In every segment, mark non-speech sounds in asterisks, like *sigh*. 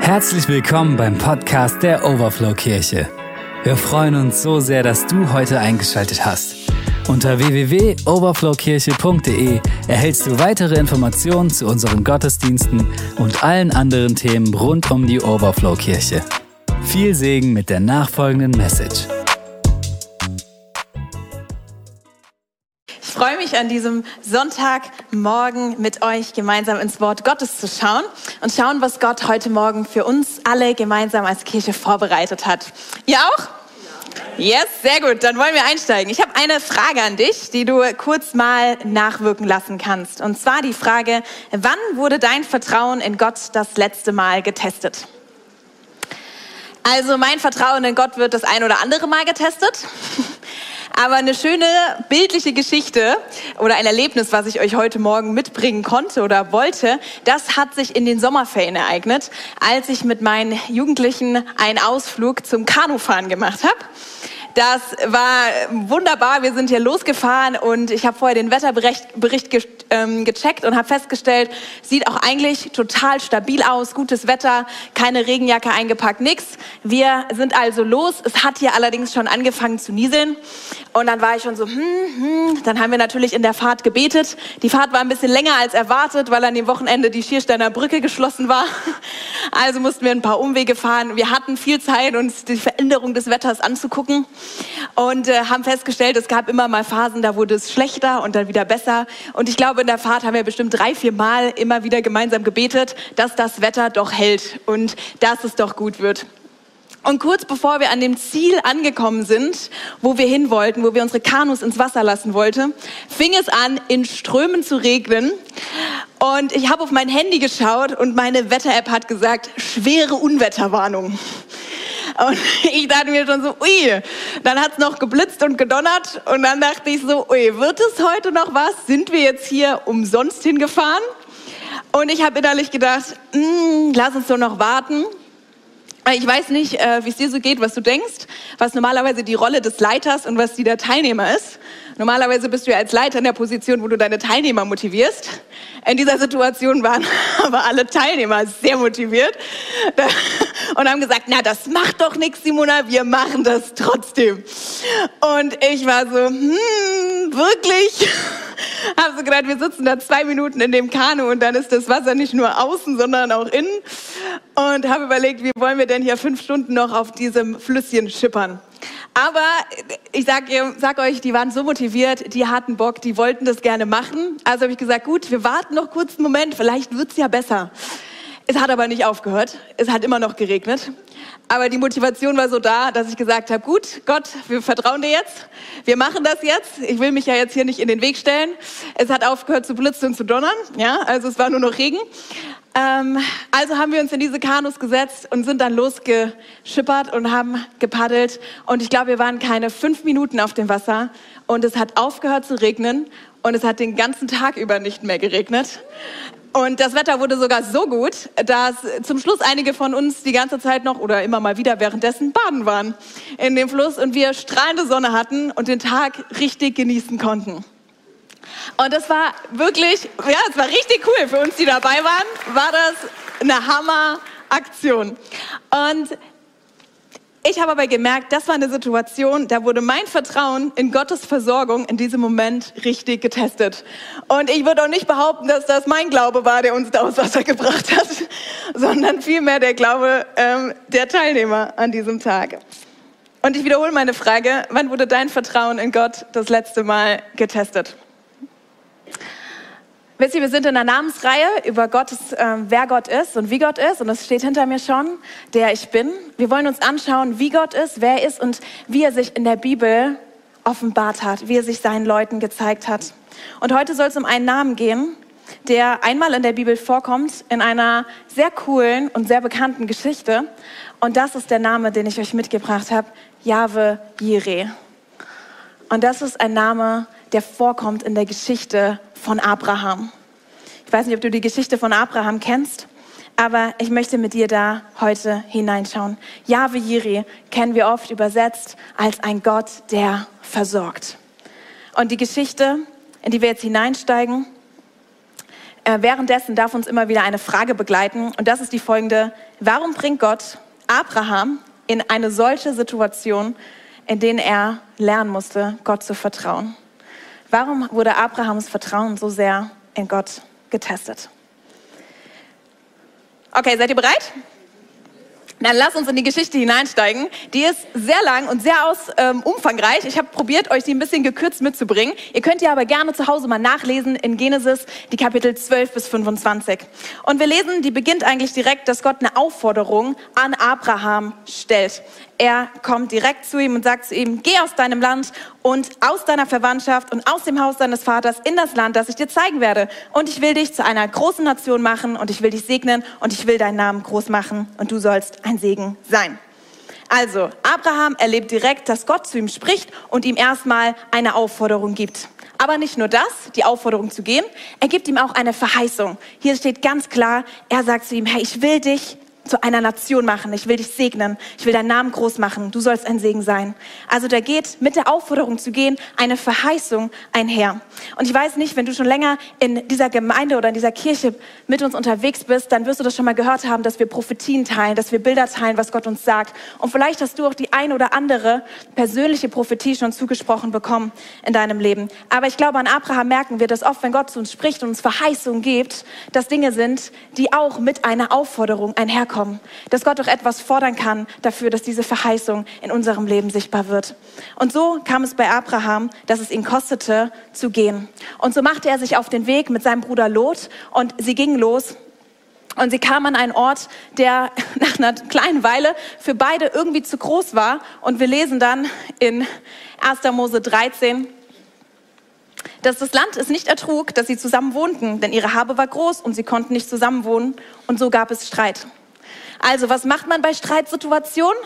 Herzlich willkommen beim Podcast der Overflow Kirche. Wir freuen uns so sehr, dass du heute eingeschaltet hast. Unter www.overflowkirche.de erhältst du weitere Informationen zu unseren Gottesdiensten und allen anderen Themen rund um die Overflow Kirche. Viel Segen mit der nachfolgenden Message. Freue mich an diesem Sonntagmorgen mit euch gemeinsam ins Wort Gottes zu schauen und schauen, was Gott heute Morgen für uns alle gemeinsam als Kirche vorbereitet hat. Ihr auch? Yes, sehr gut. Dann wollen wir einsteigen. Ich habe eine Frage an dich, die du kurz mal nachwirken lassen kannst. Und zwar die Frage, wann wurde dein Vertrauen in Gott das letzte Mal getestet? Also mein Vertrauen in Gott wird das ein oder andere Mal getestet. *laughs* Aber eine schöne bildliche Geschichte oder ein Erlebnis, was ich euch heute Morgen mitbringen konnte oder wollte, das hat sich in den Sommerferien ereignet, als ich mit meinen Jugendlichen einen Ausflug zum Kanufahren gemacht habe. Das war wunderbar. Wir sind hier losgefahren und ich habe vorher den Wetterbericht ge ähm, gecheckt und habe festgestellt, sieht auch eigentlich total stabil aus, gutes Wetter, keine Regenjacke eingepackt, nix. Wir sind also los. Es hat hier allerdings schon angefangen zu nieseln und dann war ich schon so, hm, hm. Dann haben wir natürlich in der Fahrt gebetet. Die Fahrt war ein bisschen länger als erwartet, weil an dem Wochenende die Schiersteiner Brücke geschlossen war. *laughs* Also mussten wir ein paar Umwege fahren. Wir hatten viel Zeit, uns die Veränderung des Wetters anzugucken und äh, haben festgestellt, es gab immer mal Phasen, da wurde es schlechter und dann wieder besser. Und ich glaube, in der Fahrt haben wir bestimmt drei, vier Mal immer wieder gemeinsam gebetet, dass das Wetter doch hält und dass es doch gut wird. Und kurz bevor wir an dem Ziel angekommen sind, wo wir hin wollten, wo wir unsere Kanus ins Wasser lassen wollten, fing es an, in Strömen zu regnen. Und ich habe auf mein Handy geschaut und meine Wetter-App hat gesagt, schwere Unwetterwarnung. Und *laughs* ich dachte mir schon so, ui, dann hat es noch geblitzt und gedonnert und dann dachte ich so, ui, wird es heute noch was? Sind wir jetzt hier umsonst hingefahren? Und ich habe innerlich gedacht, mm, lass uns doch noch warten. Ich weiß nicht, äh, wie es dir so geht, was du denkst, was normalerweise die Rolle des Leiters und was die der Teilnehmer ist. Normalerweise bist du ja als Leiter in der Position, wo du deine Teilnehmer motivierst. In dieser Situation waren *laughs* aber alle Teilnehmer sehr motiviert und haben gesagt, na, das macht doch nichts, Simona, wir machen das trotzdem. Und ich war so, hm, wirklich? *laughs* Habe so gedacht, wir sitzen da zwei Minuten in dem Kanu und dann ist das Wasser nicht nur außen, sondern auch innen. Und habe überlegt, wie wollen wir denn hier fünf Stunden noch auf diesem Flüsschen schippern? Aber ich sag, sag euch, die waren so motiviert, die hatten Bock, die wollten das gerne machen. Also habe ich gesagt, gut, wir warten noch kurz einen Moment, vielleicht wird's ja besser. Es hat aber nicht aufgehört. Es hat immer noch geregnet. Aber die Motivation war so da, dass ich gesagt habe, gut, Gott, wir vertrauen dir jetzt. Wir machen das jetzt. Ich will mich ja jetzt hier nicht in den Weg stellen. Es hat aufgehört zu blitzen und zu donnern. Ja, also es war nur noch Regen. Ähm, also haben wir uns in diese Kanus gesetzt und sind dann losgeschippert und haben gepaddelt. Und ich glaube, wir waren keine fünf Minuten auf dem Wasser und es hat aufgehört zu regnen und es hat den ganzen Tag über nicht mehr geregnet. Und das Wetter wurde sogar so gut, dass zum Schluss einige von uns die ganze Zeit noch oder immer mal wieder währenddessen baden waren in dem Fluss und wir strahlende Sonne hatten und den Tag richtig genießen konnten. Und das war wirklich, ja, es war richtig cool. Für uns, die dabei waren, war das eine Hammer-Aktion. Und ich habe aber gemerkt, das war eine Situation, da wurde mein Vertrauen in Gottes Versorgung in diesem Moment richtig getestet. Und ich würde auch nicht behaupten, dass das mein Glaube war, der uns da aus Wasser gebracht hat, *laughs* sondern vielmehr der Glaube ähm, der Teilnehmer an diesem Tag. Und ich wiederhole meine Frage, wann wurde dein Vertrauen in Gott das letzte Mal getestet? Wisst ihr, wir sind in der Namensreihe über Gottes, äh, wer Gott ist und wie Gott ist. Und das steht hinter mir schon, der ich bin. Wir wollen uns anschauen, wie Gott ist, wer er ist und wie er sich in der Bibel offenbart hat, wie er sich seinen Leuten gezeigt hat. Und heute soll es um einen Namen gehen, der einmal in der Bibel vorkommt, in einer sehr coolen und sehr bekannten Geschichte. Und das ist der Name, den ich euch mitgebracht habe, Jahwe Jireh. Und das ist ein Name, der vorkommt in der Geschichte von Abraham. Ich weiß nicht, ob du die Geschichte von Abraham kennst, aber ich möchte mit dir da heute hineinschauen. Jahwe Jiri kennen wir oft übersetzt als ein Gott, der versorgt. Und die Geschichte, in die wir jetzt hineinsteigen, äh, währenddessen darf uns immer wieder eine Frage begleiten und das ist die folgende. Warum bringt Gott Abraham in eine solche Situation, in der er lernen musste, Gott zu vertrauen? Warum wurde Abrahams Vertrauen so sehr in Gott getestet? Okay, seid ihr bereit? Dann lass uns in die Geschichte hineinsteigen. Die ist sehr lang und sehr aus, ähm, umfangreich. Ich habe probiert, euch sie ein bisschen gekürzt mitzubringen. Ihr könnt ja aber gerne zu Hause mal nachlesen in Genesis, die Kapitel 12 bis 25. Und wir lesen, die beginnt eigentlich direkt, dass Gott eine Aufforderung an Abraham stellt er kommt direkt zu ihm und sagt zu ihm, geh aus deinem Land und aus deiner Verwandtschaft und aus dem Haus deines Vaters in das Land, das ich dir zeigen werde. Und ich will dich zu einer großen Nation machen und ich will dich segnen und ich will deinen Namen groß machen und du sollst ein Segen sein. Also, Abraham erlebt direkt, dass Gott zu ihm spricht und ihm erstmal eine Aufforderung gibt. Aber nicht nur das, die Aufforderung zu gehen, er gibt ihm auch eine Verheißung. Hier steht ganz klar, er sagt zu ihm, hey, ich will dich zu einer Nation machen. Ich will dich segnen. Ich will deinen Namen groß machen. Du sollst ein Segen sein. Also da geht mit der Aufforderung zu gehen eine Verheißung einher. Und ich weiß nicht, wenn du schon länger in dieser Gemeinde oder in dieser Kirche mit uns unterwegs bist, dann wirst du das schon mal gehört haben, dass wir Prophetien teilen, dass wir Bilder teilen, was Gott uns sagt. Und vielleicht hast du auch die ein oder andere persönliche Prophetie schon zugesprochen bekommen in deinem Leben. Aber ich glaube, an Abraham merken wir, dass oft, wenn Gott zu uns spricht und uns Verheißungen gibt, dass Dinge sind, die auch mit einer Aufforderung einherkommen kommen, dass Gott doch etwas fordern kann dafür, dass diese Verheißung in unserem Leben sichtbar wird. Und so kam es bei Abraham, dass es ihn kostete zu gehen. Und so machte er sich auf den Weg mit seinem Bruder Lot und sie gingen los und sie kamen an einen Ort, der *laughs* nach einer kleinen Weile für beide irgendwie zu groß war. Und wir lesen dann in 1. Mose 13, dass das Land es nicht ertrug, dass sie zusammen wohnten, denn ihre Habe war groß und sie konnten nicht zusammen wohnen. Und so gab es Streit. Also, was macht man bei Streitsituationen?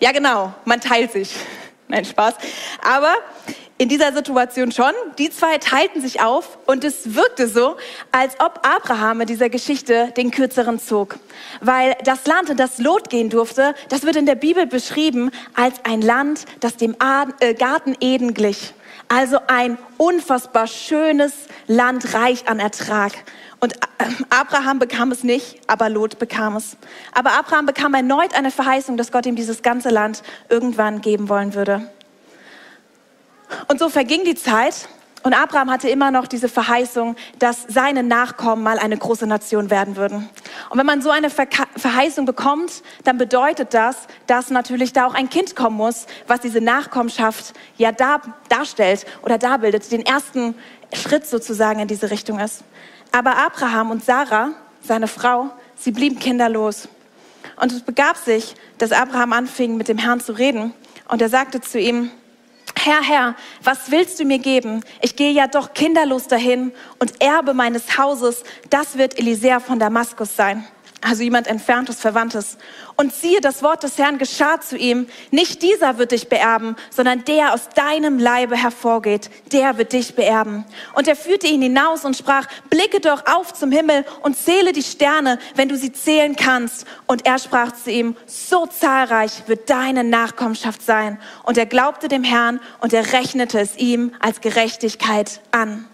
Ja, genau, man teilt sich. *laughs* Nein, Spaß. Aber in dieser Situation schon. Die zwei teilten sich auf und es wirkte so, als ob Abraham in dieser Geschichte den kürzeren zog. Weil das Land, in das Lot gehen durfte, das wird in der Bibel beschrieben als ein Land, das dem äh, Garten Eden glich. Also ein unfassbar schönes Land, reich an Ertrag. Und äh, Abraham bekam es nicht, aber Lot bekam es. Aber Abraham bekam erneut eine Verheißung, dass Gott ihm dieses ganze Land irgendwann geben wollen würde. Und so verging die Zeit und Abraham hatte immer noch diese Verheißung, dass seine Nachkommen mal eine große Nation werden würden. Und wenn man so eine Verheißung bekommt, dann bedeutet das, dass natürlich da auch ein Kind kommen muss, was diese Nachkommenschaft ja dar darstellt oder darbildet, den ersten Schritt sozusagen in diese Richtung ist. Aber Abraham und Sarah, seine Frau, sie blieben kinderlos. Und es begab sich, dass Abraham anfing, mit dem Herrn zu reden. Und er sagte zu ihm, Herr, Herr, was willst du mir geben? Ich gehe ja doch kinderlos dahin und Erbe meines Hauses, das wird Elisea von Damaskus sein also jemand entferntes, Verwandtes. Und siehe, das Wort des Herrn geschah zu ihm. Nicht dieser wird dich beerben, sondern der aus deinem Leibe hervorgeht, der wird dich beerben. Und er führte ihn hinaus und sprach, blicke doch auf zum Himmel und zähle die Sterne, wenn du sie zählen kannst. Und er sprach zu ihm, so zahlreich wird deine Nachkommenschaft sein. Und er glaubte dem Herrn und er rechnete es ihm als Gerechtigkeit an.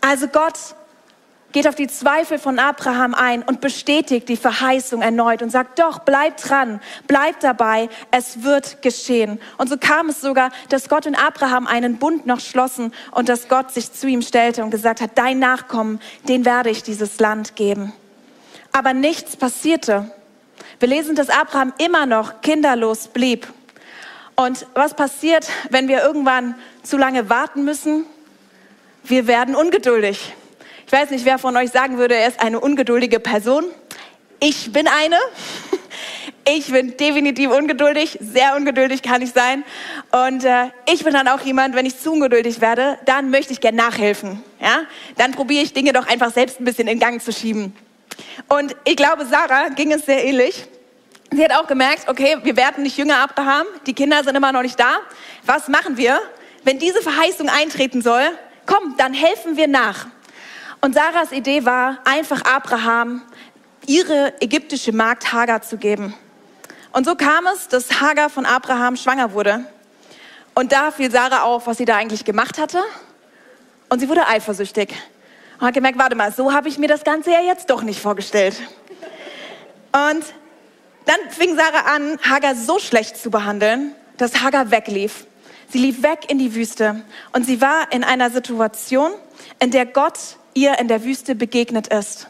Also Gott geht auf die Zweifel von Abraham ein und bestätigt die Verheißung erneut und sagt, doch, bleib dran, bleib dabei, es wird geschehen. Und so kam es sogar, dass Gott und Abraham einen Bund noch schlossen und dass Gott sich zu ihm stellte und gesagt hat, dein Nachkommen, den werde ich dieses Land geben. Aber nichts passierte. Wir lesen, dass Abraham immer noch kinderlos blieb. Und was passiert, wenn wir irgendwann zu lange warten müssen? Wir werden ungeduldig. Ich weiß nicht, wer von euch sagen würde, er ist eine ungeduldige Person. Ich bin eine. *laughs* Ich bin definitiv ungeduldig, sehr ungeduldig kann ich sein. Und äh, ich bin dann auch jemand, wenn ich zu ungeduldig werde, dann möchte ich gerne nachhelfen. Ja? Dann probiere ich Dinge doch einfach selbst ein bisschen in Gang zu schieben. Und ich glaube, Sarah ging es sehr ähnlich. Sie hat auch gemerkt, okay, wir werden nicht jünger Abraham, die Kinder sind immer noch nicht da. Was machen wir, wenn diese Verheißung eintreten soll? Komm, dann helfen wir nach. Und Sarahs Idee war, einfach Abraham ihre ägyptische Magd Hagar zu geben. Und so kam es, dass Hagar von Abraham schwanger wurde. Und da fiel Sarah auf, was sie da eigentlich gemacht hatte. Und sie wurde eifersüchtig. Und hat gemerkt, warte mal, so habe ich mir das Ganze ja jetzt doch nicht vorgestellt. Und dann fing Sarah an, Hagar so schlecht zu behandeln, dass Hagar weglief. Sie lief weg in die Wüste und sie war in einer Situation, in der Gott ihr in der Wüste begegnet ist.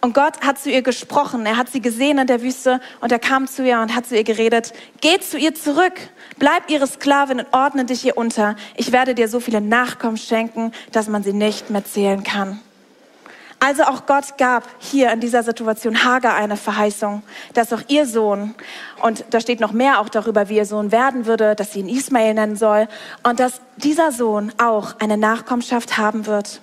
Und Gott hat zu ihr gesprochen. Er hat sie gesehen in der Wüste und er kam zu ihr und hat zu ihr geredet. Geh zu ihr zurück. Bleib ihre Sklavin und ordne dich ihr unter. Ich werde dir so viele Nachkommen schenken, dass man sie nicht mehr zählen kann. Also auch Gott gab hier in dieser Situation Hagar eine Verheißung, dass auch ihr Sohn, und da steht noch mehr auch darüber, wie ihr Sohn werden würde, dass sie ihn Ismael nennen soll, und dass dieser Sohn auch eine Nachkommenschaft haben wird.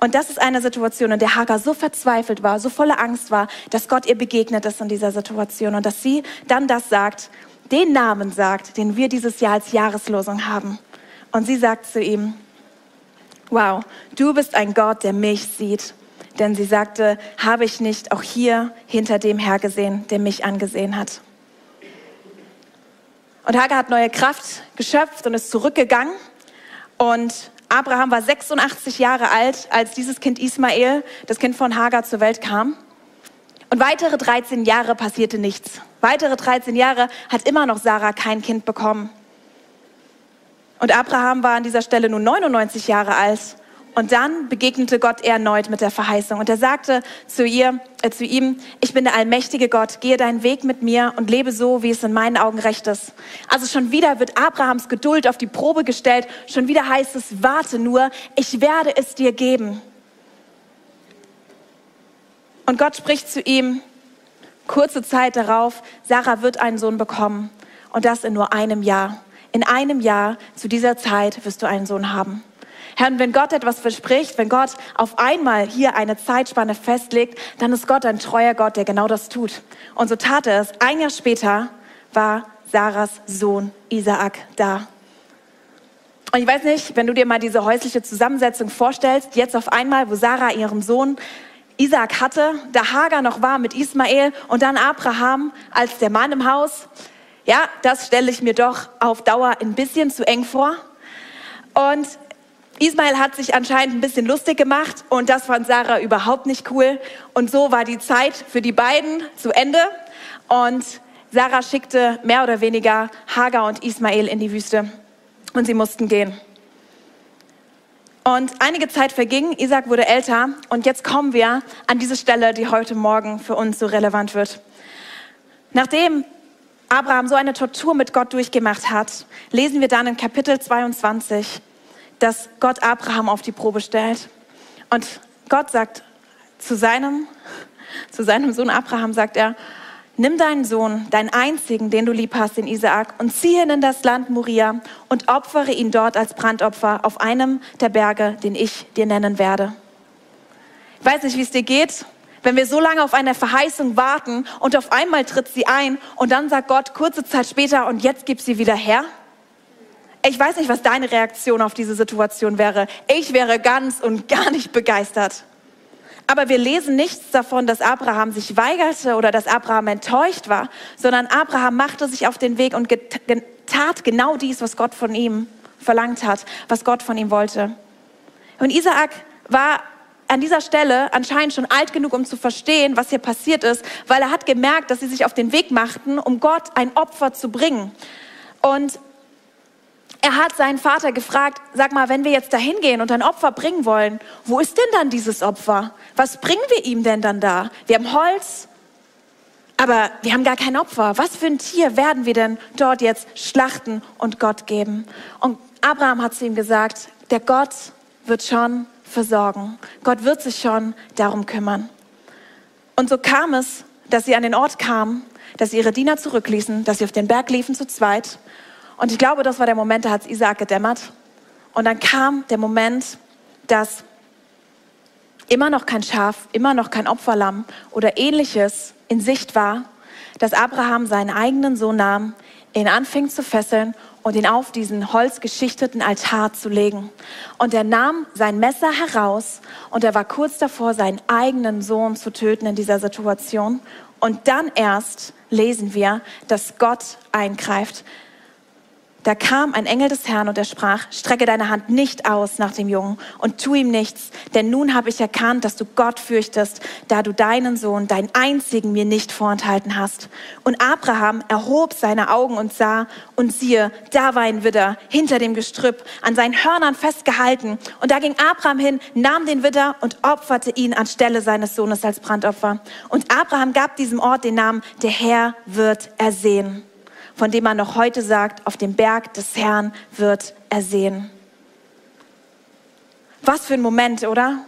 Und das ist eine Situation, in der Hagar so verzweifelt war, so voller Angst war, dass Gott ihr begegnet ist in dieser Situation und dass sie dann das sagt, den Namen sagt, den wir dieses Jahr als Jahreslosung haben. Und sie sagt zu ihm, wow, du bist ein Gott, der mich sieht. Denn sie sagte, habe ich nicht auch hier hinter dem hergesehen, der mich angesehen hat. Und Hagar hat neue Kraft geschöpft und ist zurückgegangen und Abraham war 86 Jahre alt, als dieses Kind Ismael, das Kind von Hagar, zur Welt kam. Und weitere 13 Jahre passierte nichts. Weitere 13 Jahre hat immer noch Sarah kein Kind bekommen. Und Abraham war an dieser Stelle nun 99 Jahre alt und dann begegnete Gott erneut mit der Verheißung. Und er sagte zu ihr, äh, zu ihm, ich bin der allmächtige Gott, gehe deinen Weg mit mir und lebe so, wie es in meinen Augen recht ist. Also schon wieder wird Abrahams Geduld auf die Probe gestellt. Schon wieder heißt es, warte nur, ich werde es dir geben. Und Gott spricht zu ihm, kurze Zeit darauf, Sarah wird einen Sohn bekommen. Und das in nur einem Jahr. In einem Jahr, zu dieser Zeit, wirst du einen Sohn haben. Herr, wenn Gott etwas verspricht, wenn Gott auf einmal hier eine Zeitspanne festlegt, dann ist Gott ein treuer Gott, der genau das tut. Und so tat er es. Ein Jahr später war Sarahs Sohn Isaak da. Und ich weiß nicht, wenn du dir mal diese häusliche Zusammensetzung vorstellst, jetzt auf einmal, wo Sarah ihren Sohn Isaak hatte, da Hagar noch war mit Ismael und dann Abraham als der Mann im Haus. Ja, das stelle ich mir doch auf Dauer ein bisschen zu eng vor. Und Ismael hat sich anscheinend ein bisschen lustig gemacht und das fand Sarah überhaupt nicht cool. Und so war die Zeit für die beiden zu Ende. Und Sarah schickte mehr oder weniger Hagar und Ismael in die Wüste und sie mussten gehen. Und einige Zeit verging, Isaac wurde älter und jetzt kommen wir an diese Stelle, die heute Morgen für uns so relevant wird. Nachdem Abraham so eine Tortur mit Gott durchgemacht hat, lesen wir dann in Kapitel 22, dass Gott Abraham auf die Probe stellt. Und Gott sagt zu seinem, *laughs* zu seinem Sohn Abraham, sagt er, nimm deinen Sohn, deinen einzigen, den du lieb hast, den Isaak, und ziehe ihn in das Land Moria und opfere ihn dort als Brandopfer auf einem der Berge, den ich dir nennen werde. Ich weiß nicht, wie es dir geht, wenn wir so lange auf eine Verheißung warten und auf einmal tritt sie ein und dann sagt Gott kurze Zeit später und jetzt gib sie wieder her. Ich weiß nicht, was deine Reaktion auf diese Situation wäre. Ich wäre ganz und *laughs* gar nicht begeistert. Aber wir lesen nichts davon, dass Abraham sich weigerte oder dass Abraham enttäuscht war, sondern Abraham machte sich auf den Weg und tat genau dies, was Gott von ihm verlangt hat, was Gott von ihm wollte. Und Isaak war an dieser Stelle anscheinend schon alt genug, um zu verstehen, was hier passiert ist, weil er hat gemerkt, dass sie sich auf den Weg machten, um Gott ein Opfer zu bringen. Und er hat seinen Vater gefragt, sag mal, wenn wir jetzt dahin gehen und ein Opfer bringen wollen, wo ist denn dann dieses Opfer? Was bringen wir ihm denn dann da? Wir haben Holz, aber wir haben gar kein Opfer. Was für ein Tier werden wir denn dort jetzt schlachten und Gott geben? Und Abraham hat zu ihm gesagt, der Gott wird schon versorgen. Gott wird sich schon darum kümmern. Und so kam es, dass sie an den Ort kamen, dass sie ihre Diener zurückließen, dass sie auf den Berg liefen zu zweit und ich glaube, das war der Moment, da hat es Isaac gedämmert. Und dann kam der Moment, dass immer noch kein Schaf, immer noch kein Opferlamm oder ähnliches in Sicht war, dass Abraham seinen eigenen Sohn nahm, ihn anfing zu fesseln und ihn auf diesen holzgeschichteten Altar zu legen. Und er nahm sein Messer heraus und er war kurz davor, seinen eigenen Sohn zu töten in dieser Situation. Und dann erst lesen wir, dass Gott eingreift, Da kam ein Engel des Herrn und er sprach, strecke deine Hand nicht aus nach dem Jungen und tu ihm nichts, denn nun habe ich erkannt, dass du Gott fürchtest, da du deinen Sohn, deinen einzigen, mir nicht vorenthalten hast. Und Abraham erhob seine Augen und sah, und siehe, da war ein Widder hinter dem Gestrüpp, an seinen Hörnern festgehalten. Und da ging Abraham hin, nahm den Widder und opferte ihn anstelle seines Sohnes als Brandopfer. Und Abraham gab diesem Ort den Namen, der Herr wird ersehen von dem man noch heute sagt, auf dem Berg des Herrn wird er sehen. Was für ein Moment, oder?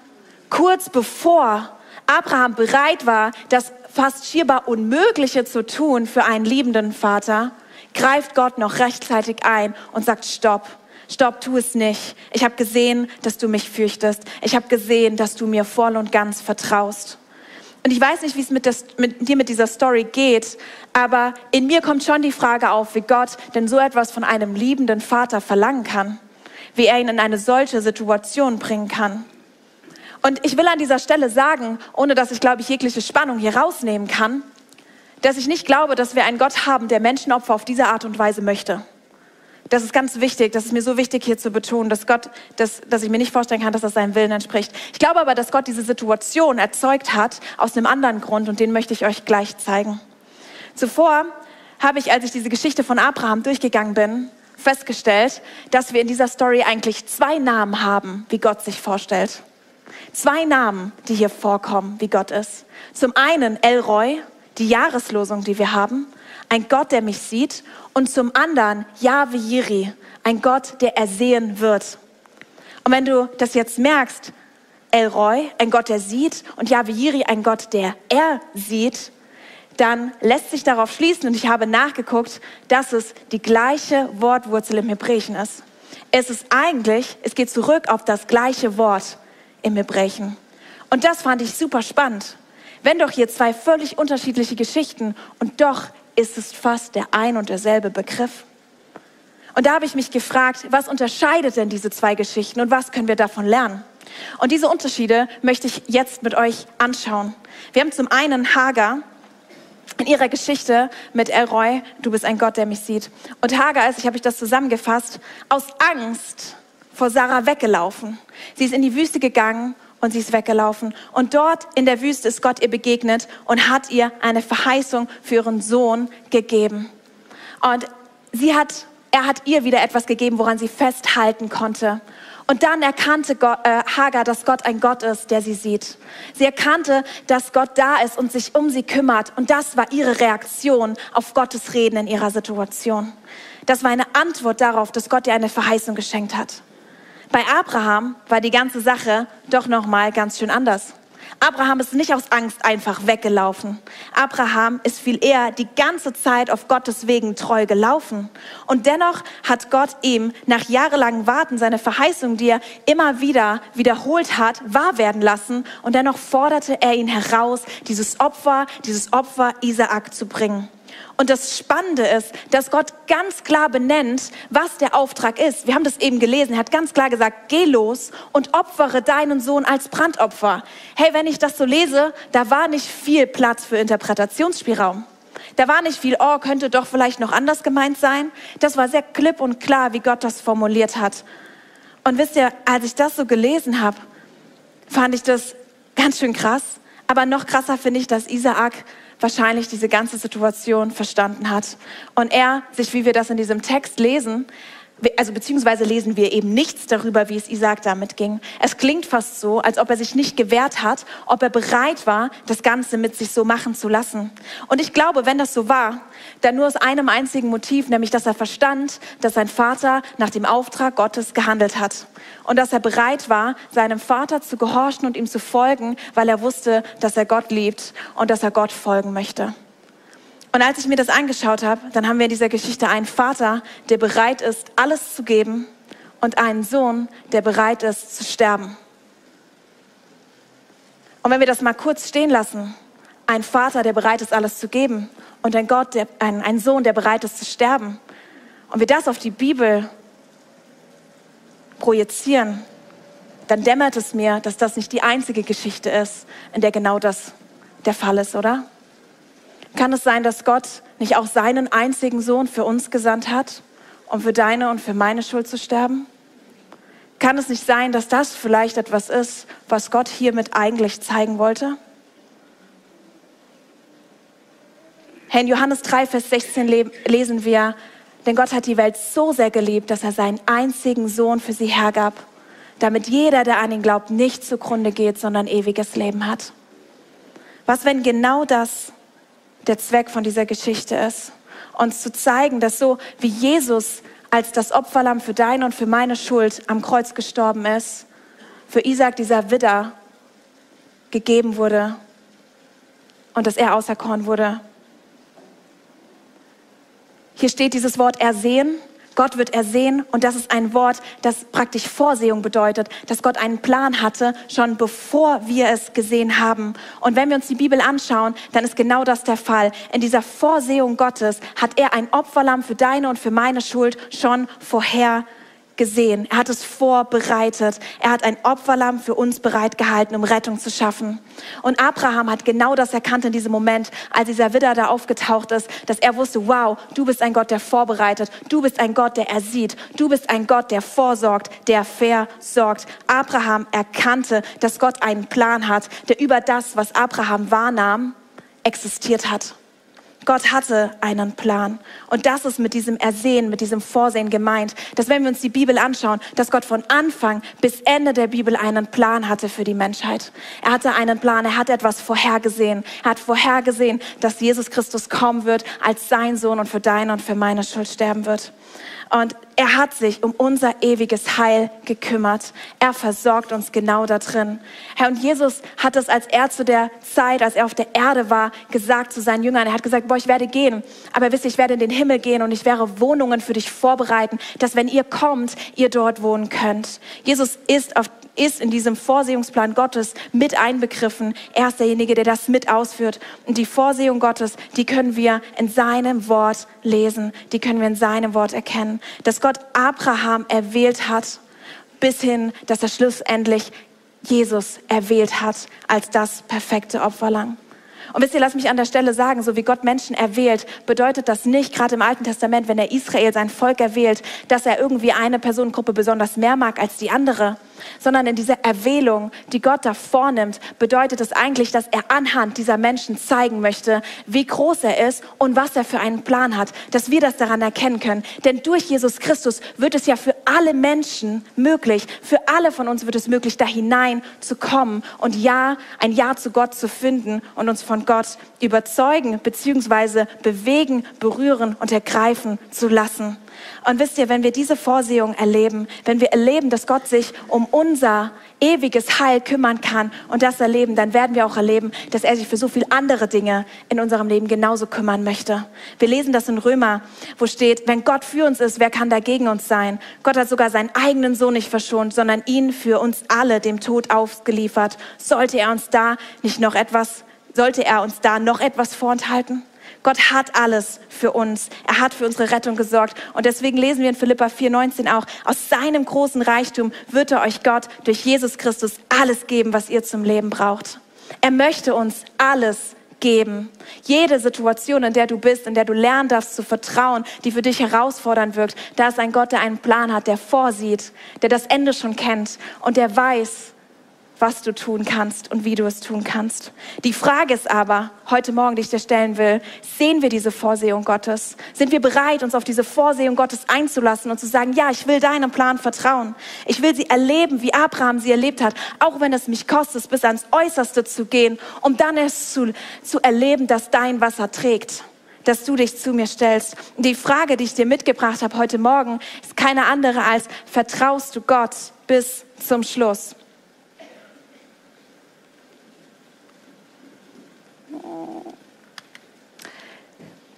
Kurz bevor Abraham bereit war, das fast schierbar Unmögliche zu tun für einen liebenden Vater, greift Gott noch rechtzeitig ein und sagt, stopp, stopp, tu es nicht. Ich habe gesehen, dass du mich fürchtest. Ich habe gesehen, dass du mir voll und ganz vertraust. Und ich weiß nicht, wie es mit, mit dir mit dieser Story geht, aber in mir kommt schon die Frage auf, wie Gott denn so etwas von einem liebenden Vater verlangen kann, wie er ihn in eine solche Situation bringen kann. Und ich will an dieser Stelle sagen, ohne dass ich, glaube ich, jegliche Spannung hier rausnehmen kann, dass ich nicht glaube, dass wir einen Gott haben, der Menschenopfer auf diese Art und Weise möchte. Das ist ganz wichtig, das ist mir so wichtig hier zu betonen, dass Gott, dass, dass ich mir nicht vorstellen kann, dass das seinem Willen entspricht. Ich glaube aber, dass Gott diese Situation erzeugt hat aus einem anderen Grund und den möchte ich euch gleich zeigen. Zuvor habe ich, als ich diese Geschichte von Abraham durchgegangen bin, festgestellt, dass wir in dieser Story eigentlich zwei Namen haben, wie Gott sich vorstellt. Zwei Namen, die hier vorkommen, wie Gott ist. Zum einen Elroy, die Jahreslosung, die wir haben, ein Gott, der mich sieht, und zum anderen Yahweh Yiri, ein Gott, der ersehen wird. Und wenn du das jetzt merkst, El Roy, ein Gott, der sieht, und Yahweh Yiri, ein Gott, der er sieht, dann lässt sich darauf schließen, und ich habe nachgeguckt, dass es die gleiche Wortwurzel im Hebräischen ist. Es ist eigentlich, es geht zurück auf das gleiche Wort im Hebräischen. Und das fand ich super spannend. Wenn doch hier zwei völlig unterschiedliche Geschichten und doch ist es fast der ein und derselbe Begriff. Und da habe ich mich gefragt, was unterscheidet denn diese zwei Geschichten und was können wir davon lernen? Und diese Unterschiede möchte ich jetzt mit euch anschauen. Wir haben zum einen Hagar in ihrer Geschichte mit Elroy, du bist ein Gott, der mich sieht. Und Hagar ist, ich habe ich das zusammengefasst, aus Angst vor Sarah weggelaufen. Sie ist in die Wüste gegangen und sie ist weggelaufen. Und dort in der Wüste ist Gott ihr begegnet und hat ihr eine Verheißung für ihren Sohn gegeben. Und sie hat, er hat ihr wieder etwas gegeben, woran sie festhalten konnte. Und dann erkannte Gott, äh, Hagar, dass Gott ein Gott ist, der sie sieht. Sie erkannte, dass Gott da ist und sich um sie kümmert. Und das war ihre Reaktion auf Gottes Reden in ihrer Situation. Das war eine Antwort darauf, dass Gott ihr eine Verheißung geschenkt hat. Bei Abraham war die ganze Sache doch noch mal ganz schön anders. Abraham ist nicht aus Angst einfach weggelaufen. Abraham ist viel eher die ganze Zeit auf Gottes Wegen treu gelaufen. Und dennoch hat Gott ihm nach jahrelangem Warten seine Verheißung, die er immer wieder wiederholt hat, wahr werden lassen. Und dennoch forderte er ihn heraus, dieses Opfer, dieses Opfer Isaak zu bringen. Und das Spannende ist, dass Gott ganz klar benennt, was der Auftrag ist. Wir haben das eben gelesen. Er hat ganz klar gesagt, geh los und opfere deinen Sohn als Brandopfer. Hey, wenn ich das so lese, da war nicht viel Platz für Interpretationsspielraum. Da war nicht viel, oh, könnte doch vielleicht noch anders gemeint sein. Das war sehr klipp und klar, wie Gott das formuliert hat. Und wisst ihr, als ich das so gelesen habe, fand ich das ganz schön krass. Aber noch krasser finde ich, dass Isaak wahrscheinlich diese ganze Situation verstanden hat. Und er sich, wie wir das in diesem Text lesen, also beziehungsweise lesen wir eben nichts darüber, wie es Isaac damit ging. Es klingt fast so, als ob er sich nicht gewehrt hat, ob er bereit war, das Ganze mit sich so machen zu lassen. Und ich glaube, wenn das so war, dann nur aus einem einzigen Motiv, nämlich dass er verstand, dass sein Vater nach dem Auftrag Gottes gehandelt hat. Und dass er bereit war, seinem Vater zu gehorchen und ihm zu folgen, weil er wusste, dass er Gott liebt und dass er Gott folgen möchte. Und als ich mir das angeschaut habe, dann haben wir in dieser Geschichte einen Vater, der bereit ist, alles zu geben und einen Sohn, der bereit ist, zu sterben. Und wenn wir das mal kurz stehen lassen, ein Vater, der bereit ist, alles zu geben und ein Gott, der, ein, ein Sohn, der bereit ist zu sterben, und wir das auf die Bibel projizieren, dann dämmert es mir, dass das nicht die einzige Geschichte ist, in der genau das der Fall ist, oder? Kann es sein, dass Gott nicht auch seinen einzigen Sohn für uns gesandt hat, um für deine und für meine Schuld zu sterben? Kann es nicht sein, dass das vielleicht etwas ist, was Gott hiermit eigentlich zeigen wollte? In Johannes 3, Vers 16 lesen wir, denn Gott hat die Welt so sehr geliebt, dass er seinen einzigen Sohn für sie hergab, damit jeder, der an ihn glaubt, nicht zugrunde geht, sondern ewiges Leben hat. Was, wenn genau das der Zweck von dieser Geschichte ist? Uns zu zeigen, dass so wie Jesus als das Opferlamm für deine und für meine Schuld am Kreuz gestorben ist, für Isaac dieser Widder gegeben wurde und dass er auserkoren wurde, hier steht dieses Wort ersehen. Gott wird ersehen und das ist ein Wort, das praktisch Vorsehung bedeutet, dass Gott einen Plan hatte, schon bevor wir es gesehen haben. Und wenn wir uns die Bibel anschauen, dann ist genau das der Fall. In dieser Vorsehung Gottes hat er ein Opferlamm für deine und für meine Schuld schon vorher gesehen. Er hat es vorbereitet. Er hat ein Opferlamm für uns bereitgehalten, um Rettung zu schaffen. Und Abraham hat genau das erkannt in diesem Moment, als dieser Widder da aufgetaucht ist, dass er wusste, wow, du bist ein Gott, der vorbereitet. Du bist ein Gott, der ersieht. Du bist ein Gott, der vorsorgt, der versorgt. Abraham erkannte, dass Gott einen Plan hat, der über das, was Abraham wahrnahm, existiert hat. Gott hatte einen Plan. Und das ist mit diesem Ersehen, mit diesem Vorsehen gemeint, dass wenn wir uns die Bibel anschauen, dass Gott von Anfang bis Ende der Bibel einen Plan hatte für die Menschheit. Er hatte einen Plan, er hat etwas vorhergesehen. Er hat vorhergesehen, dass Jesus Christus kommen wird als sein Sohn und für deine und für meine Schuld sterben wird. Und er hat sich um unser ewiges Heil gekümmert. Er versorgt uns genau da drin. Herr, und Jesus hat es, als er zu der Zeit, als er auf der Erde war, gesagt zu seinen Jüngern. Er hat gesagt, boah, ich werde gehen. Aber wisst ihr, ich werde in den Himmel gehen und ich werde Wohnungen für dich vorbereiten, dass wenn ihr kommt, ihr dort wohnen könnt. Jesus ist auf ist in diesem Vorsehungsplan Gottes mit einbegriffen. Er ist derjenige, der das mit ausführt. Und die Vorsehung Gottes, die können wir in seinem Wort lesen. Die können wir in seinem Wort erkennen. Dass Gott Abraham erwählt hat, bis hin, dass er schlussendlich Jesus erwählt hat als das perfekte Opferlang. Und wisst ihr, lasst mich an der Stelle sagen, so wie Gott Menschen erwählt, bedeutet das nicht, gerade im Alten Testament, wenn er Israel sein Volk erwählt, dass er irgendwie eine Personengruppe besonders mehr mag als die andere, sondern in dieser Erwählung, die Gott da vornimmt, bedeutet es eigentlich, dass er anhand dieser Menschen zeigen möchte, wie groß er ist und was er für einen Plan hat, dass wir das daran erkennen können. Denn durch Jesus Christus wird es ja für alle Menschen möglich, für alle von uns wird es möglich, da hinein zu kommen und ja, ein Ja zu Gott zu finden und uns von Gott überzeugen bzw. bewegen, berühren und ergreifen zu lassen. Und wisst ihr, wenn wir diese Vorsehung erleben, wenn wir erleben, dass Gott sich um unser ewiges Heil kümmern kann und das erleben, dann werden wir auch erleben, dass er sich für so viele andere Dinge in unserem Leben genauso kümmern möchte. Wir lesen das in Römer, wo steht, wenn Gott für uns ist, wer kann dagegen uns sein? Gott hat sogar seinen eigenen Sohn nicht verschont, sondern ihn für uns alle dem Tod ausgeliefert. Sollte er uns da nicht noch etwas, sollte er uns da noch etwas vorenthalten? Gott hat alles für uns. Er hat für unsere Rettung gesorgt. Und deswegen lesen wir in Philippa 4,19 auch, aus seinem großen Reichtum wird er euch Gott durch Jesus Christus alles geben, was ihr zum Leben braucht. Er möchte uns alles geben. Jede Situation, in der du bist, in der du lernen darfst zu vertrauen, die für dich herausfordernd wirkt, da ist ein Gott, der einen Plan hat, der vorsieht, der das Ende schon kennt und der weiß, was du tun kannst und wie du es tun kannst. Die Frage ist aber heute Morgen, die ich dir stellen will, sehen wir diese Vorsehung Gottes? Sind wir bereit, uns auf diese Vorsehung Gottes einzulassen und zu sagen, ja, ich will deinem Plan vertrauen. Ich will sie erleben, wie Abraham sie erlebt hat, auch wenn es mich kostet, bis ans Äußerste zu gehen, um dann es zu, zu erleben, dass dein Wasser trägt dass du dich zu mir stellst. Die Frage, die ich dir mitgebracht habe heute Morgen, ist keine andere als, vertraust du Gott bis zum Schluss?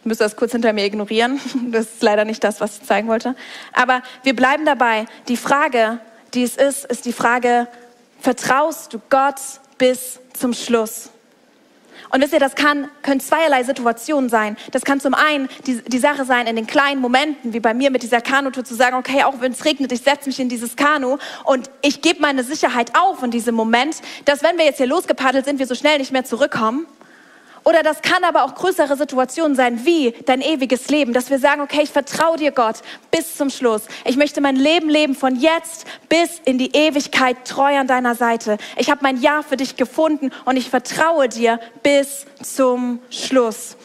Ich müsste das kurz hinter mir ignorieren. *laughs* Das ist leider nicht das, was ich zeigen wollte. Aber wir bleiben dabei. Die Frage, die es ist, ist die Frage, vertraust du Gott bis zum Schluss? Und wisst ihr, das kann, können zweierlei Situationen sein. Das kann zum einen die, die Sache sein, in den kleinen Momenten, wie bei mir mit dieser Kanutour, zu sagen, okay, auch wenn es regnet, ich setze mich in dieses Kanu und ich gebe meine Sicherheit auf in diesem Moment, dass wenn wir jetzt hier losgepaddelt sind, wir so schnell nicht mehr zurückkommen. Oder das kann aber auch größere Situationen sein, wie dein ewiges Leben, dass wir sagen, okay, ich vertraue dir Gott bis zum Schluss. Ich möchte mein Leben leben von jetzt bis in die Ewigkeit treu an deiner Seite. Ich habe mein Ja für dich gefunden und ich vertraue dir bis zum Schluss.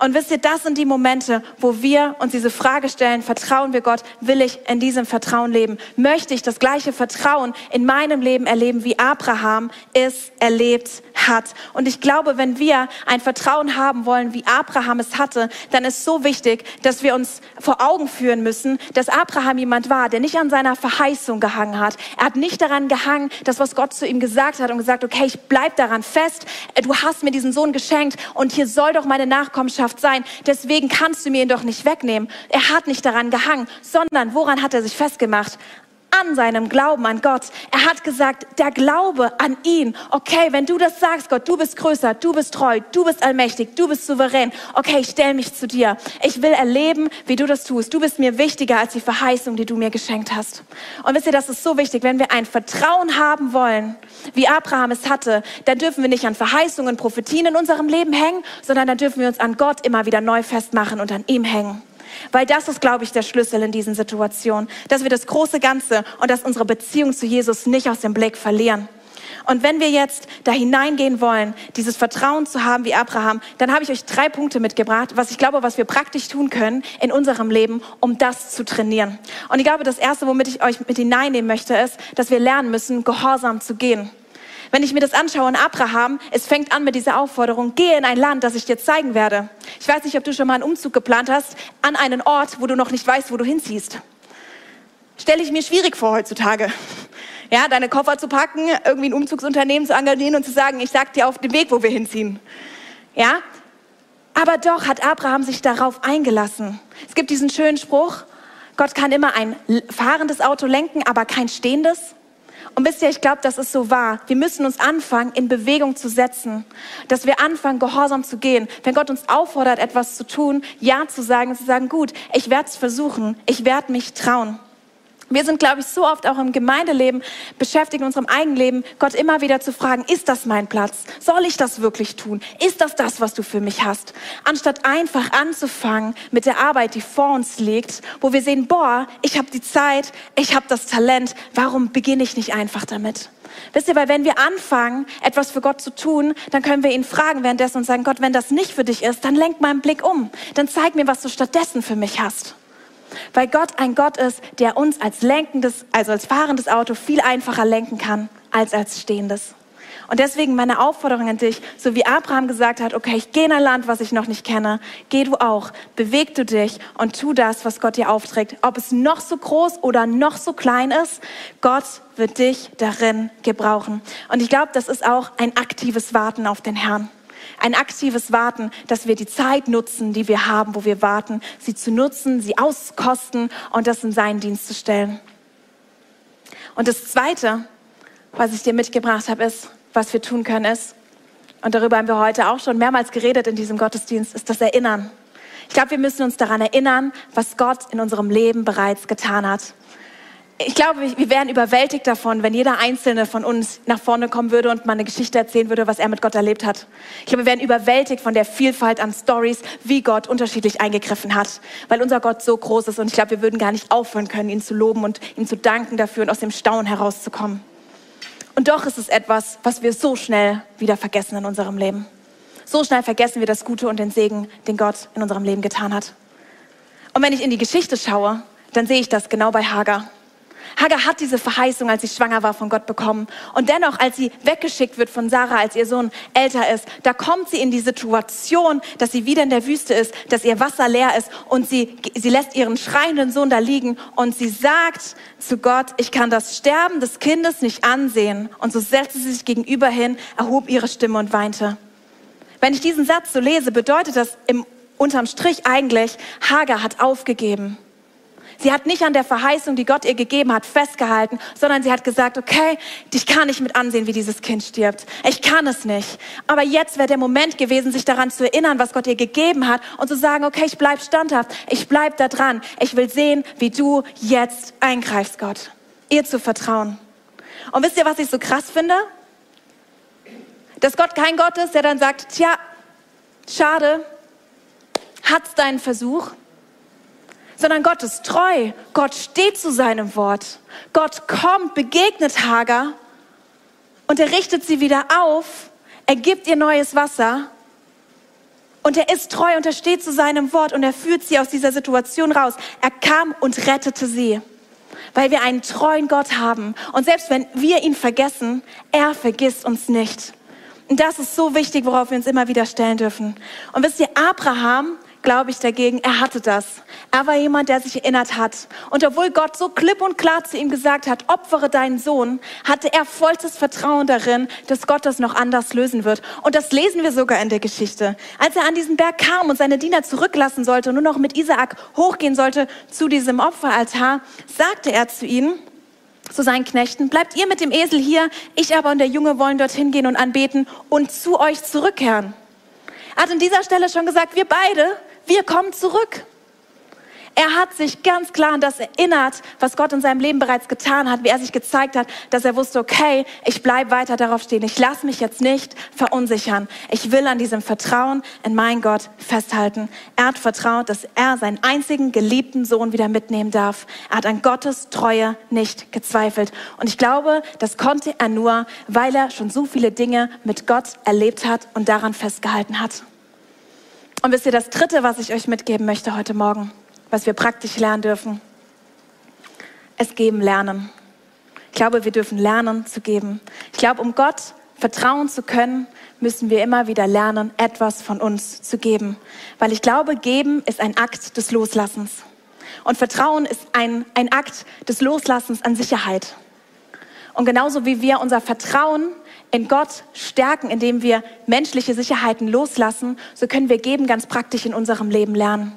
Und wisst ihr, das sind die Momente, wo wir uns diese Frage stellen, vertrauen wir Gott, will ich in diesem Vertrauen leben? Möchte ich das gleiche Vertrauen in meinem Leben erleben, wie Abraham es erlebt hat? Und ich glaube, wenn wir ein Vertrauen haben wollen, wie Abraham es hatte, dann ist so wichtig, dass wir uns vor Augen führen müssen, dass Abraham jemand war, der nicht an seiner Verheißung gehangen hat. Er hat nicht daran gehangen, das, was Gott zu ihm gesagt hat und gesagt, okay, ich bleib daran fest. Du hast mir diesen Sohn geschenkt und hier soll doch meine Nachkommenschaft sein. Deswegen kannst du mir ihn doch nicht wegnehmen. Er hat nicht daran gehangen, sondern woran hat er sich festgemacht? An seinem Glauben an Gott. Er hat gesagt, der Glaube an ihn. Okay, wenn du das sagst, Gott, du bist größer, du bist treu, du bist allmächtig, du bist souverän. Okay, ich stelle mich zu dir. Ich will erleben, wie du das tust. Du bist mir wichtiger als die Verheißung, die du mir geschenkt hast. Und wisst ihr, das ist so wichtig, wenn wir ein Vertrauen haben wollen, wie Abraham es hatte, dann dürfen wir nicht an Verheißungen, Prophetien in unserem Leben hängen, sondern dann dürfen wir uns an Gott immer wieder neu festmachen und an ihm hängen. Weil das ist, glaube ich, der Schlüssel in diesen Situationen, dass wir das große Ganze und dass unsere Beziehung zu Jesus nicht aus dem Blick verlieren. Und wenn wir jetzt da hineingehen wollen, dieses Vertrauen zu haben wie Abraham, dann habe ich euch drei Punkte mitgebracht, was ich glaube, was wir praktisch tun können in unserem Leben, um das zu trainieren. Und ich glaube, das erste, womit ich euch mit hineinnehmen möchte, ist, dass wir lernen müssen, gehorsam zu gehen. Wenn ich mir das anschaue in Abraham, es fängt an mit dieser Aufforderung, gehe in ein Land, das ich dir zeigen werde. Ich weiß nicht, ob du schon mal einen Umzug geplant hast an einen Ort, wo du noch nicht weißt, wo du hinziehst. Stelle ich mir schwierig vor heutzutage. Ja, deine Koffer zu packen, irgendwie ein Umzugsunternehmen zu engagieren und zu sagen, ich sag dir auf den Weg, wo wir hinziehen. Ja? Aber doch hat Abraham sich darauf eingelassen. Es gibt diesen schönen Spruch, Gott kann immer ein fahrendes Auto lenken, aber kein stehendes. Und wisst ihr, ich glaube, das ist so wahr. Wir müssen uns anfangen, in Bewegung zu setzen. Dass wir anfangen, gehorsam zu gehen. Wenn Gott uns auffordert, etwas zu tun, Ja zu sagen, zu sagen, gut, ich werde es versuchen. Ich werde mich trauen. Wir sind, glaube ich, so oft auch im Gemeindeleben beschäftigt, in unserem eigenen Leben, Gott immer wieder zu fragen, ist das mein Platz? Soll ich das wirklich tun? Ist das das, was du für mich hast? Anstatt einfach anzufangen mit der Arbeit, die vor uns liegt, wo wir sehen, boah, ich habe die Zeit, ich habe das Talent, warum beginne ich nicht einfach damit? Wisst ihr, weil wenn wir anfangen, etwas für Gott zu tun, dann können wir ihn fragen währenddessen und sagen, Gott, wenn das nicht für dich ist, dann lenk meinen Blick um. Dann zeig mir, was du stattdessen für mich hast. Weil Gott ein Gott ist, der uns als lenkendes, also als fahrendes Auto viel einfacher lenken kann als als stehendes. Und deswegen meine Aufforderung an dich, so wie Abraham gesagt hat, okay, ich gehe in ein Land, was ich noch nicht kenne, geh du auch, beweg du dich und tu das, was Gott dir aufträgt. Ob es noch so groß oder noch so klein ist, Gott wird dich darin gebrauchen. Und ich glaube, das ist auch ein aktives Warten auf den Herrn. Ein aktives Warten, dass wir die Zeit nutzen, die wir haben, wo wir warten, sie zu nutzen, sie auskosten und das in seinen Dienst zu stellen. Und das Zweite, was ich dir mitgebracht habe, ist, was wir tun können, ist, und darüber haben wir heute auch schon mehrmals geredet in diesem Gottesdienst, ist das Erinnern. Ich glaube, wir müssen uns daran erinnern, was Gott in unserem Leben bereits getan hat ich glaube, wir wären überwältigt davon, wenn jeder Einzelne von uns nach vorne kommen würde und mal eine Geschichte erzählen würde, was er mit Gott erlebt hat. Ich glaube, wir wären überwältigt von der Vielfalt an Stories, wie Gott unterschiedlich eingegriffen hat, weil unser Gott so groß ist und ich glaube, wir würden gar nicht aufhören können, ihn zu loben und ihm zu danken dafür und aus dem Staunen herauszukommen. Und doch ist es etwas, was wir so schnell wieder vergessen in unserem Leben. So schnell vergessen wir das Gute und den Segen, den Gott in unserem Leben getan hat. Und wenn ich in die Geschichte schaue, dann sehe ich das genau bei Hagar. Hagar hat diese Verheißung, als sie schwanger war, von Gott bekommen. Und dennoch, als sie weggeschickt wird von Sarah, als ihr Sohn älter ist, da kommt sie in die Situation, dass sie wieder in der Wüste ist, dass ihr Wasser leer ist und sie, sie lässt ihren schreienden Sohn da liegen und sie sagt zu Gott, ich kann das Sterben des Kindes nicht ansehen. Und so setzte sie sich gegenüber hin, erhob ihre Stimme und weinte. Wenn ich diesen Satz so lese, bedeutet das im unterm Strich eigentlich, Hagar hat aufgegeben. Sie hat nicht an der Verheißung, die Gott ihr gegeben hat, festgehalten, sondern sie hat gesagt, okay, ich kann nicht mit ansehen, wie dieses Kind stirbt. Ich kann es nicht. Aber jetzt wäre der Moment gewesen, sich daran zu erinnern, was Gott ihr gegeben hat und zu sagen, okay, ich bleib standhaft, ich bleib da dran. Ich will sehen, wie du jetzt eingreifst, Gott. Ihr zu vertrauen. Und wisst ihr, was ich so krass finde? Dass Gott kein Gott ist, der dann sagt, tja, schade, hat's deinen Versuch, sondern Gott ist treu. Gott steht zu seinem Wort. Gott kommt, begegnet Hagar und er richtet sie wieder auf. Er gibt ihr neues Wasser und er ist treu und er steht zu seinem Wort und er führt sie aus dieser Situation raus. Er kam und rettete sie, weil wir einen treuen Gott haben. Und selbst wenn wir ihn vergessen, er vergisst uns nicht. Und das ist so wichtig, worauf wir uns immer wieder stellen dürfen. Und wisst ihr, Abraham glaube ich dagegen, er hatte das. Er war jemand, der sich erinnert hat. Und obwohl Gott so klipp und klar zu ihm gesagt hat, opfere deinen Sohn, hatte er vollstes Vertrauen darin, dass Gott das noch anders lösen wird. Und das lesen wir sogar in der Geschichte. Als er an diesen Berg kam und seine Diener zurücklassen sollte und nur noch mit Isaak hochgehen sollte zu diesem Opferaltar, sagte er zu ihnen, zu seinen Knechten, bleibt ihr mit dem Esel hier, ich aber und der Junge wollen dorthin gehen und anbeten und zu euch zurückkehren. Er hat an dieser Stelle schon gesagt, wir beide, wir kommen zurück. Er hat sich ganz klar an das erinnert, was Gott in seinem Leben bereits getan hat, wie er sich gezeigt hat, dass er wusste, okay, ich bleibe weiter darauf stehen. Ich lasse mich jetzt nicht verunsichern. Ich will an diesem Vertrauen in meinen Gott festhalten. Er hat vertraut, dass er seinen einzigen geliebten Sohn wieder mitnehmen darf. Er hat an Gottes Treue nicht gezweifelt. Und ich glaube, das konnte er nur, weil er schon so viele Dinge mit Gott erlebt hat und daran festgehalten hat. Und wisst ihr, das Dritte, was ich euch mitgeben möchte heute Morgen, was wir praktisch lernen dürfen, es geben lernen. Ich glaube, wir dürfen lernen zu geben. Ich glaube, um Gott vertrauen zu können, müssen wir immer wieder lernen, etwas von uns zu geben. Weil ich glaube, geben ist ein Akt des Loslassens. Und Vertrauen ist ein, ein Akt des Loslassens an Sicherheit. Und genauso wie wir unser Vertrauen in Gott stärken, indem wir menschliche Sicherheiten loslassen, so können wir geben ganz praktisch in unserem Leben lernen.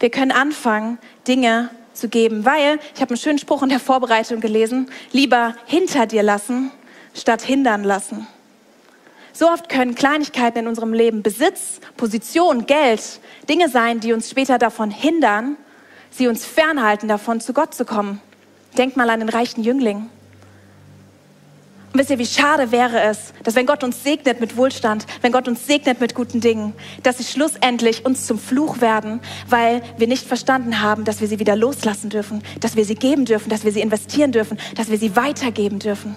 Wir können anfangen, Dinge zu geben, weil, ich habe einen schönen Spruch in der Vorbereitung gelesen, lieber hinter dir lassen, statt hindern lassen. So oft können Kleinigkeiten in unserem Leben, Besitz, Position, Geld, Dinge sein, die uns später davon hindern, sie uns fernhalten davon, zu Gott zu kommen. Denkt mal an den reichen Jüngling. Und wisst ihr, wie schade wäre es, dass wenn Gott uns segnet mit Wohlstand, wenn Gott uns segnet mit guten Dingen, dass sie schlussendlich uns zum Fluch werden, weil wir nicht verstanden haben, dass wir sie wieder loslassen dürfen, dass wir sie geben dürfen, dass wir sie investieren dürfen, dass wir sie weitergeben dürfen.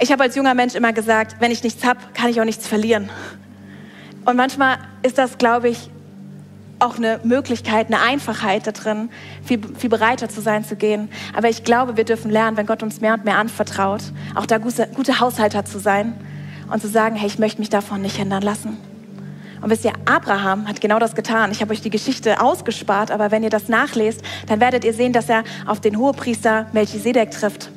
Ich habe als junger Mensch immer gesagt, wenn ich nichts habe, kann ich auch nichts verlieren. Und manchmal ist das, glaube ich, auch eine Möglichkeit, eine Einfachheit da drin, viel, viel bereiter zu sein, zu gehen. Aber ich glaube, wir dürfen lernen, wenn Gott uns mehr und mehr anvertraut, auch da gute, gute Haushalter zu sein und zu sagen, hey, ich möchte mich davon nicht hindern lassen. Und wisst ihr, Abraham hat genau das getan. Ich habe euch die Geschichte ausgespart, aber wenn ihr das nachlest, dann werdet ihr sehen, dass er auf den Hohepriester Melchisedek trifft.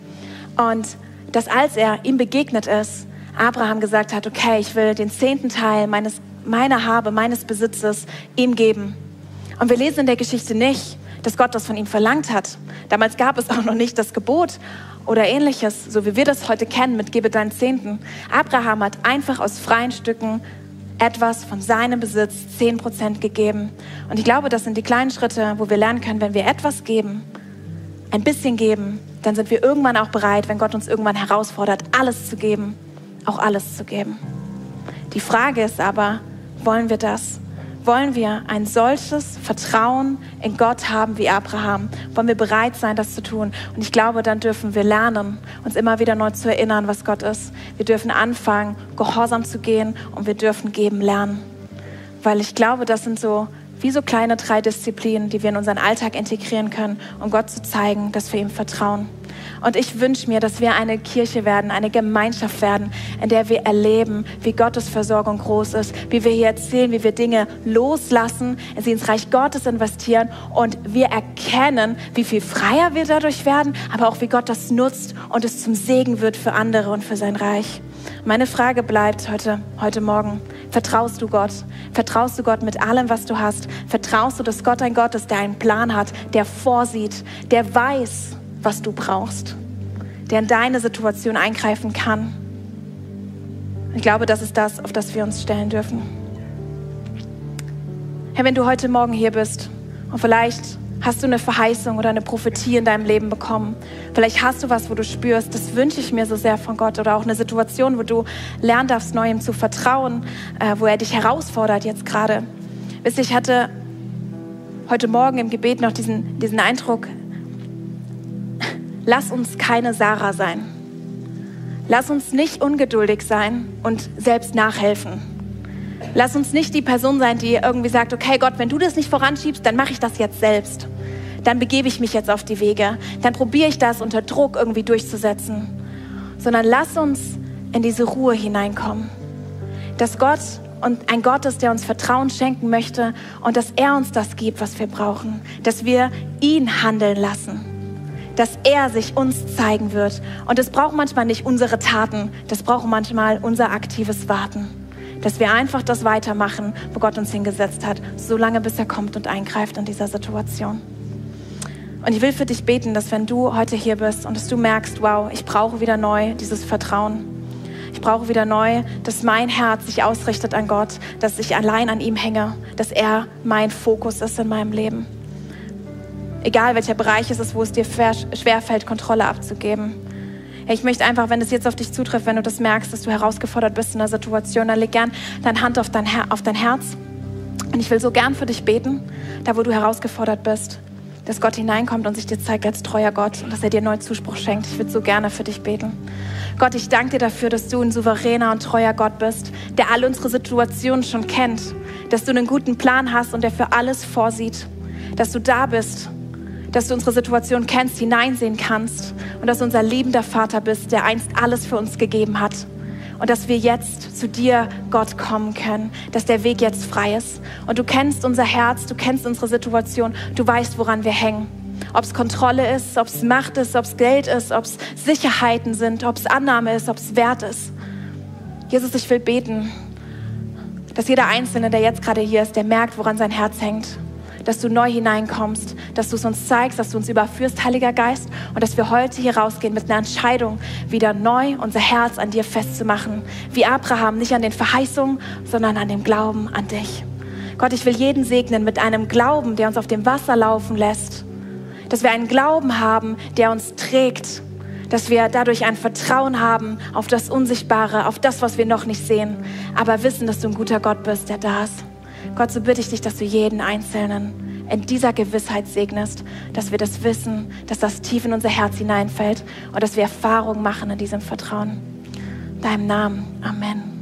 Und dass als er ihm begegnet ist, Abraham gesagt hat, okay, ich will den zehnten Teil meines meiner Habe, meines Besitzes ihm geben. Und wir lesen in der Geschichte nicht, dass Gott das von ihm verlangt hat. Damals gab es *laughs* auch noch nicht das Gebot oder ähnliches, so wie wir das heute kennen mit Gebe deinen Zehnten. Abraham hat einfach aus freien Stücken etwas von seinem Besitz, zehn Prozent gegeben. Und ich glaube, das sind die kleinen Schritte, wo wir lernen können, wenn wir etwas geben, ein bisschen geben, dann sind wir irgendwann auch bereit, wenn Gott uns irgendwann herausfordert, alles zu geben, auch alles zu geben. Die Frage ist aber, wollen wir das? Wollen wir ein solches Vertrauen in Gott haben wie Abraham? Wollen wir bereit sein, das zu tun? Und ich glaube, dann dürfen wir lernen, uns immer wieder neu zu erinnern, was Gott ist. Wir dürfen anfangen, gehorsam zu gehen und wir dürfen geben lernen. Weil ich glaube, das sind so wie so kleine drei Disziplinen, die wir in unseren Alltag integrieren können, um Gott zu zeigen, dass wir ihm vertrauen. Und ich wünsche mir, dass wir eine Kirche werden, eine Gemeinschaft werden, in der wir erleben, wie Gottes Versorgung groß ist, wie wir hier erzählen, wie wir Dinge loslassen, sie ins Reich Gottes investieren und wir erkennen, wie viel freier wir dadurch werden, aber auch wie Gott das nutzt und es zum Segen wird für andere und für sein Reich. Meine Frage bleibt heute, heute Morgen. Vertraust du Gott? Vertraust du Gott mit allem, was du hast? Vertraust du, dass Gott ein Gott ist, der einen Plan hat, der vorsieht, der weiß, was du brauchst, der in deine Situation eingreifen kann. Ich glaube, das ist das, auf das wir uns stellen dürfen. Herr, wenn du heute Morgen hier bist und vielleicht hast du eine Verheißung oder eine Prophetie in deinem Leben bekommen. Vielleicht hast du was, wo du spürst, das wünsche ich mir so sehr von Gott. Oder auch eine Situation, wo du lernen darfst, neu ihm zu vertrauen, äh, wo er dich herausfordert jetzt gerade. Wisst ihr, ich hatte heute Morgen im Gebet noch diesen, diesen Eindruck, lass uns keine Sarah sein. Lass uns nicht ungeduldig sein und selbst nachhelfen. Lass uns nicht die Person sein, die irgendwie sagt, okay Gott, wenn du das nicht voranschiebst, dann mache ich das jetzt selbst dann begebe ich mich jetzt auf die Wege, dann probiere ich das unter Druck irgendwie durchzusetzen, sondern lass uns in diese Ruhe hineinkommen. Dass Gott und ein Gott ist, der uns Vertrauen schenken möchte und dass er uns das gibt, was wir brauchen, dass wir ihn handeln lassen, dass er sich uns zeigen wird. Und das braucht manchmal nicht unsere Taten, das braucht manchmal unser aktives Warten. Dass wir einfach das weitermachen, wo Gott uns hingesetzt hat, solange bis er kommt und eingreift in dieser Situation. Und ich will für dich beten, dass wenn du heute hier bist und dass du merkst, wow, ich brauche wieder neu dieses Vertrauen. Ich brauche wieder neu, dass mein Herz sich ausrichtet an Gott, dass ich allein an ihm hänge, dass er mein Fokus ist in meinem Leben. Egal welcher Bereich es ist, wo es dir schwerfällt, Kontrolle abzugeben. Ich möchte einfach, wenn es jetzt auf dich zutrifft, wenn du das merkst, dass du herausgefordert bist in einer Situation, dann leg gern deine Hand auf dein, Her auf dein Herz. Und ich will so gern für dich beten, da wo du herausgefordert bist dass Gott hineinkommt und sich dir zeigt als treuer Gott und dass er dir neuen Zuspruch schenkt. Ich würde so gerne für dich beten. Gott, ich danke dir dafür, dass du ein souveräner und treuer Gott bist, der alle unsere Situationen schon kennt, dass du einen guten Plan hast und der für alles vorsieht, dass du da bist, dass du unsere Situation kennst, hineinsehen kannst und dass du unser liebender Vater bist, der einst alles für uns gegeben hat und dass wir jetzt zu dir, Gott, kommen können, dass der Weg jetzt frei ist. Und du kennst unser Herz, du kennst unsere Situation, du weißt, woran wir hängen. Ob es Kontrolle ist, ob es Macht ist, ob es Geld ist, ob es Sicherheiten sind, ob es Annahme ist, ob es Wert ist. Jesus, ich will beten, dass jeder Einzelne, der jetzt gerade hier ist, der merkt, woran sein Herz hängt dass du neu hineinkommst, dass du es uns zeigst, dass du uns überführst, Heiliger Geist, und dass wir heute hier rausgehen mit einer Entscheidung, wieder neu unser Herz an dir festzumachen. Wie Abraham, nicht an den Verheißungen, sondern an dem Glauben an dich. Gott, ich will jeden segnen mit einem Glauben, der uns auf dem Wasser laufen lässt. Dass wir einen Glauben haben, der uns trägt. Dass wir dadurch ein Vertrauen haben auf das Unsichtbare, auf das, was wir noch nicht sehen. Aber wissen, dass du ein guter Gott bist, der da ist. Gott, so bitte ich dich, dass du jeden Einzelnen in dieser Gewissheit segnest, dass wir das wissen, dass das tief in unser Herz hineinfällt und dass wir Erfahrung machen in diesem Vertrauen. In deinem Namen. Amen.